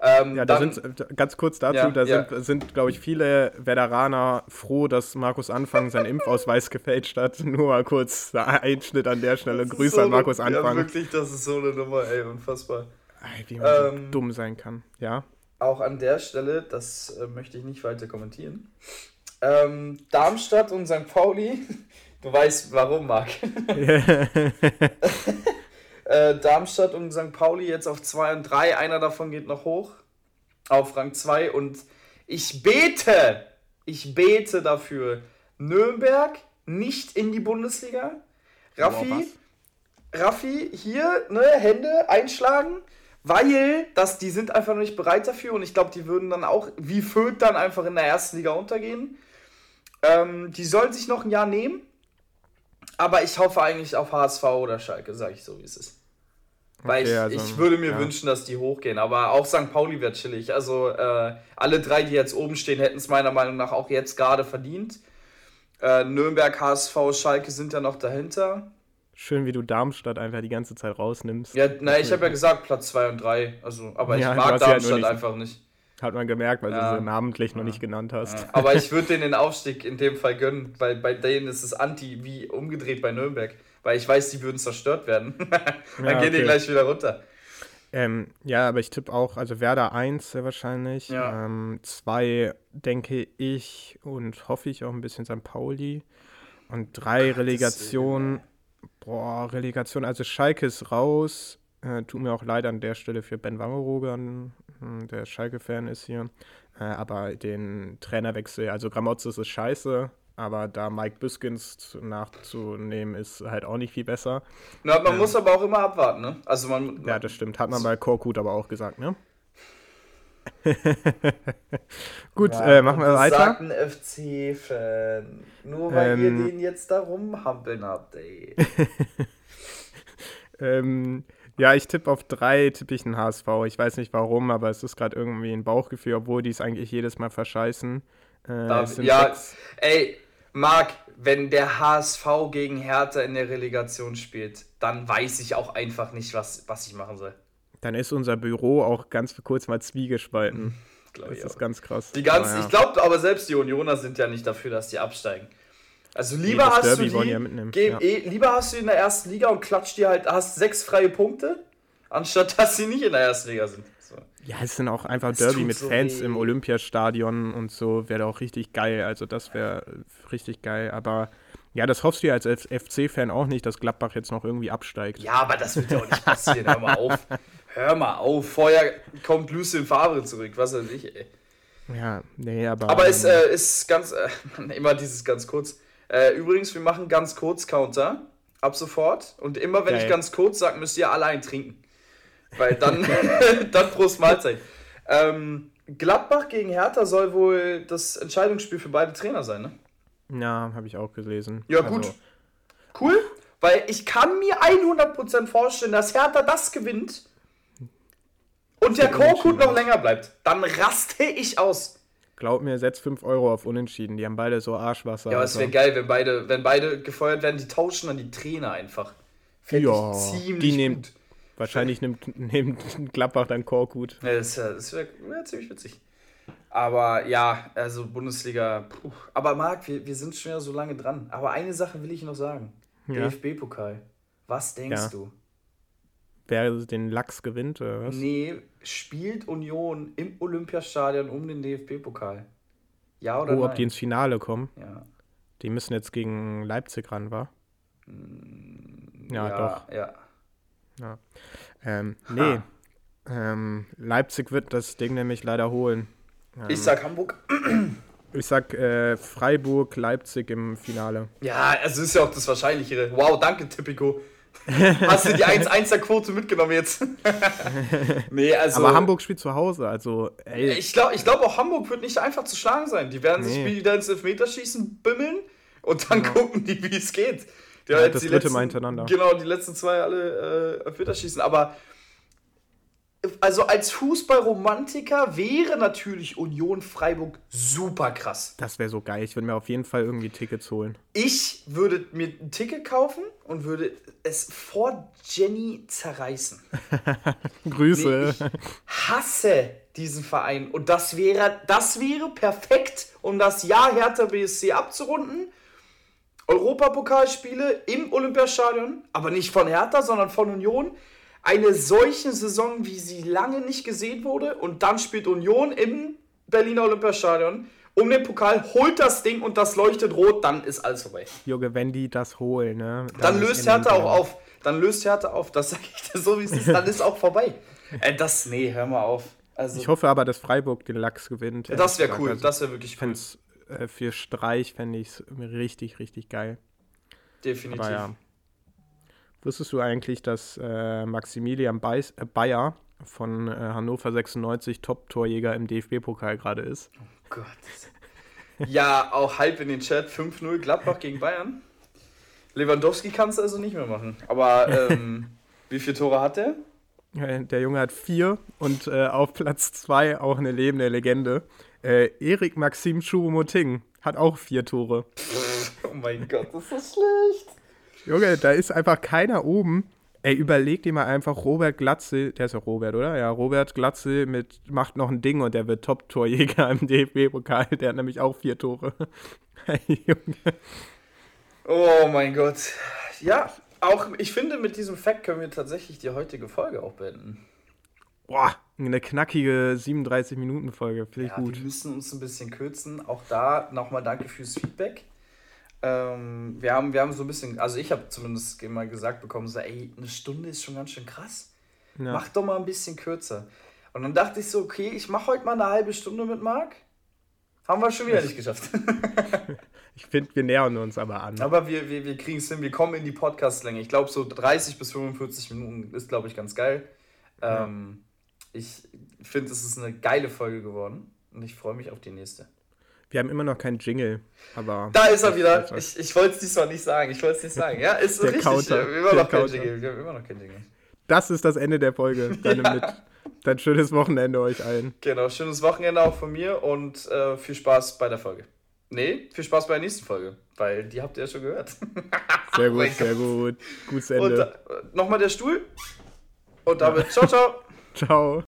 Speaker 1: Ähm, ja, da dann, sind, ganz kurz dazu, ja, da sind, ja. sind glaube ich, viele Veteraner froh, dass Markus Anfang seinen Impfausweis [laughs] gefälscht hat. Nur mal kurz Einschnitt an der Stelle. Grüße so an Markus eine, Anfang.
Speaker 2: Ja, wirklich, das ist so eine Nummer, ey, unfassbar.
Speaker 1: Wie man ähm, so dumm sein kann, ja.
Speaker 2: Auch an der Stelle, das äh, möchte ich nicht weiter kommentieren. Ähm, Darmstadt und St. Pauli, [laughs] du weißt warum, Marc. [laughs] Äh, Darmstadt und St. Pauli jetzt auf 2 und 3. Einer davon geht noch hoch auf Rang 2. Und ich bete, ich bete dafür, Nürnberg nicht in die Bundesliga. Raffi, Raffi, hier, ne, Hände einschlagen, weil das, die sind einfach noch nicht bereit dafür und ich glaube, die würden dann auch wie Fürth dann einfach in der ersten Liga untergehen. Ähm, die sollen sich noch ein Jahr nehmen, aber ich hoffe eigentlich auf HSV oder Schalke, sage ich so, wie es ist. Weil okay, ich, also, ich würde mir ja. wünschen, dass die hochgehen. Aber auch St. Pauli wird chillig. Also äh, alle drei, die jetzt oben stehen, hätten es meiner Meinung nach auch jetzt gerade verdient. Äh, Nürnberg, HSV, Schalke sind ja noch dahinter.
Speaker 1: Schön, wie du Darmstadt einfach die ganze Zeit rausnimmst.
Speaker 2: Ja, na, ich habe ja gesagt Platz 2 und 3. Also, aber ich ja, mag Darmstadt halt einfach nicht.
Speaker 1: Hat man gemerkt, weil ja. du sie namentlich noch nicht genannt hast. Ja.
Speaker 2: Aber ich [laughs] würde denen den Aufstieg in dem Fall gönnen, weil bei denen ist es anti wie umgedreht bei Nürnberg weil ich weiß, die würden zerstört werden. [laughs] Dann ja, gehen die gleich wieder runter.
Speaker 1: Ähm, ja, aber ich tippe auch, also Werder 1 sehr wahrscheinlich. 2 ja. ähm, denke ich und hoffe ich auch ein bisschen St. Pauli. Und 3 Relegation. Boah, Relegation. Also Schalke ist raus. Äh, tut mir auch leid an der Stelle für Ben Wangerooge, hm, der Schalke-Fan ist hier. Äh, aber den Trainerwechsel, also Gramozis ist scheiße aber da Mike Biskins nachzunehmen, ist halt auch nicht viel besser.
Speaker 2: Na, man ähm, muss aber auch immer abwarten, ne? Also man,
Speaker 1: ja, das stimmt. Hat man bei Korkut aber auch gesagt, ne? [laughs] Gut, ja, äh, machen wir weiter. Sagt
Speaker 2: ein FC-Fan. Nur weil ähm, ihr den jetzt da rumhampeln habt, ey. [laughs]
Speaker 1: ähm, ja, ich tippe auf drei, tippe ich einen HSV. Ich weiß nicht warum, aber es ist gerade irgendwie ein Bauchgefühl, obwohl die es eigentlich jedes Mal verscheißen.
Speaker 2: Äh, ja, sechs. ey, Marc, wenn der HSV gegen Hertha in der Relegation spielt, dann weiß ich auch einfach nicht, was, was ich machen soll.
Speaker 1: Dann ist unser Büro auch ganz kurz mal zwiegespalten. Glaub das ist auch. ganz krass.
Speaker 2: Die ganz, ja. Ich glaube aber selbst die Unioner sind ja nicht dafür, dass die absteigen. Also lieber nee, hast Derby du die, ja geh, ja. eh, lieber hast du in der ersten Liga und klatscht dir halt, hast sechs freie Punkte, anstatt dass sie nicht in der ersten Liga sind.
Speaker 1: Ja, es sind auch einfach das Derby mit so Fans weh. im Olympiastadion und so, wäre auch richtig geil. Also das wäre richtig geil. Aber ja, das hoffst du ja als FC-Fan auch nicht, dass Gladbach jetzt noch irgendwie absteigt.
Speaker 2: Ja, aber das wird ja auch nicht passieren. Hör mal auf. Hör mal auf. Vorher kommt Lucien Favre zurück. Was weiß ich, ey.
Speaker 1: Ja, nee, aber.
Speaker 2: Aber es äh, ist ganz. Äh, [laughs] immer dieses ganz kurz. Äh, übrigens, wir machen ganz kurz Counter. Ab sofort. Und immer, wenn Geil. ich ganz kurz sage, müsst ihr allein trinken. Weil dann, [laughs] [laughs] dann Prost Mahlzeit. Ähm, Gladbach gegen Hertha soll wohl das Entscheidungsspiel für beide Trainer sein, ne?
Speaker 1: Ja, habe ich auch gelesen.
Speaker 2: Ja, gut. Also. Cool, weil ich kann mir 100% vorstellen, dass Hertha das gewinnt und der Korkut noch länger bleibt. Dann raste ich aus.
Speaker 1: Glaub mir, setz 5 Euro auf Unentschieden. Die haben beide so Arschwasser.
Speaker 2: Ja, aber es wäre geil, wenn beide, wenn beide gefeuert werden, die tauschen dann die Trainer einfach. Fände ja,
Speaker 1: die nehmen. Wahrscheinlich nimmt, nimmt Gladbach dann Korkut.
Speaker 2: Ja, das, wäre wär ziemlich witzig. Aber ja, also Bundesliga. Puh. Aber Marc, wir, wir sind schon ja so lange dran. Aber eine Sache will ich noch sagen. Ja. DFB-Pokal. Was denkst ja. du?
Speaker 1: Wer den Lachs gewinnt, oder was?
Speaker 2: Nee, spielt Union im Olympiastadion um den DFB-Pokal. Ja oder oh,
Speaker 1: nein? ob die ins Finale kommen? Ja. Die müssen jetzt gegen Leipzig ran, wa?
Speaker 2: Mm, ja, ja, doch. Ja.
Speaker 1: Ja. Ähm, nee. Ähm, Leipzig wird das Ding nämlich leider holen.
Speaker 2: Ähm, ich sag Hamburg.
Speaker 1: Ich sag äh, Freiburg, Leipzig im Finale.
Speaker 2: Ja, es ist ja auch das Wahrschlichere. Wow, danke, Tipico. Hast du die [laughs] 1-1er-Quote mitgenommen jetzt? [laughs]
Speaker 1: nee, also. Aber Hamburg spielt zu Hause, also.
Speaker 2: Ey. Ich glaube ich glaub auch, Hamburg wird nicht einfach zu schlagen sein. Die werden nee. sich wieder ins Elfmeterschießen bimmeln und dann ja. gucken die, wie es geht.
Speaker 1: Die ja, das dritte letzten, Mal hintereinander.
Speaker 2: Genau, die letzten zwei alle äh, Elfmeterschießen. Aber also als Fußballromantiker wäre natürlich Union Freiburg super krass.
Speaker 1: Das wäre so geil. Ich würde mir auf jeden Fall irgendwie Tickets holen.
Speaker 2: Ich würde mir ein Ticket kaufen und würde es vor Jenny zerreißen. [laughs]
Speaker 1: Grüße.
Speaker 2: Nee, ich hasse diesen Verein und das wäre das wäre perfekt, um das Jahr Hertha BSC abzurunden. Europapokalspiele im Olympiastadion, aber nicht von Hertha, sondern von Union eine solche Saison, wie sie lange nicht gesehen wurde. Und dann spielt Union im Berliner Olympiastadion um den Pokal, holt das Ding und das leuchtet rot, dann ist alles vorbei.
Speaker 1: Junge, wenn die das holen, ne?
Speaker 2: Dann, dann löst Hertha auch auf. Dann löst Hertha auf. Das sage ich dir so, wie es ist. Dann ist auch vorbei. [laughs] Äh, das, nee, hör mal auf.
Speaker 1: Also, ich hoffe aber, dass Freiburg den Lachs gewinnt.
Speaker 2: Das wäre cool. Also, das wäre wirklich cool.
Speaker 1: Äh, für Streich fände ich es richtig, richtig geil.
Speaker 2: Definitiv. Aber ja.
Speaker 1: Wusstest du eigentlich, dass äh, Maximilian Beis, äh, Bayer von äh, Hannover 96 Top-Torjäger im DFB-Pokal gerade ist?
Speaker 2: Oh Gott. ja, auch halb in den Chat 5-0 Gladbach gegen Bayern. Lewandowski kannst du also nicht mehr machen. Aber ähm, [laughs] wie viele Tore hat er?
Speaker 1: Der Junge hat vier und äh, auf Platz zwei auch eine lebende Legende. Äh, Erik Maxim Choupo-Moting hat auch vier Tore.
Speaker 2: oh mein Gott, das ist [laughs] schlecht.
Speaker 1: Junge, da ist einfach keiner oben. Ey, überleg dir mal einfach Robert Glatzel, der ist ja Robert, oder? Ja, Robert Glatzel mit, macht noch ein Ding und der wird Top-Torjäger im [laughs] DFB-Pokal. Der hat nämlich auch vier Tore. [laughs]
Speaker 2: Junge. Oh mein Gott. Ja, auch, ich finde, mit diesem Fact können wir tatsächlich die heutige Folge auch beenden.
Speaker 1: Boah, eine knackige 37-Minuten-Folge. Finde ich ja, gut.
Speaker 2: Wir müssen uns ein bisschen kürzen. Auch da nochmal danke fürs Feedback. Ähm, wir, haben, wir haben so ein bisschen, also ich habe zumindest immer gesagt bekommen, so, ey, eine Stunde ist schon ganz schön krass. Ja. Mach doch mal ein bisschen kürzer. Und dann dachte ich so, okay, ich mache heute mal eine halbe Stunde mit Marc. Haben wir schon wieder nicht geschafft. [laughs]
Speaker 1: ich finde, wir nähern uns aber an.
Speaker 2: Aber wir, wir, wir kriegen es hin, wir kommen in die Podcast-Länge. Ich glaube, so 30 bis 45 Minuten ist, glaube ich, ganz geil. Ja. Ähm, ich finde, es ist eine geile Folge geworden und ich freue mich auf die nächste.
Speaker 1: Wir haben immer noch keinen Jingle, aber.
Speaker 2: Da ist er wieder. Ich, ich wollte es diesmal nicht sagen. Ich wollte es nicht sagen. Ja, ist der richtig. Counter, wir, haben immer noch keinen Jingle. wir haben immer noch keinen Jingle.
Speaker 1: Das ist das Ende der Folge. [laughs] Deine ja. mit. Dann schönes Wochenende euch allen.
Speaker 2: Genau, schönes Wochenende auch von mir und äh, viel Spaß bei der Folge. Nee, viel Spaß bei der nächsten Folge, weil die habt ihr ja schon gehört. [laughs]
Speaker 1: Sehr gut, sehr gut. Gutes Ende.
Speaker 2: Und äh, nochmal der Stuhl. Und damit, ciao, ciao.
Speaker 1: Ciao.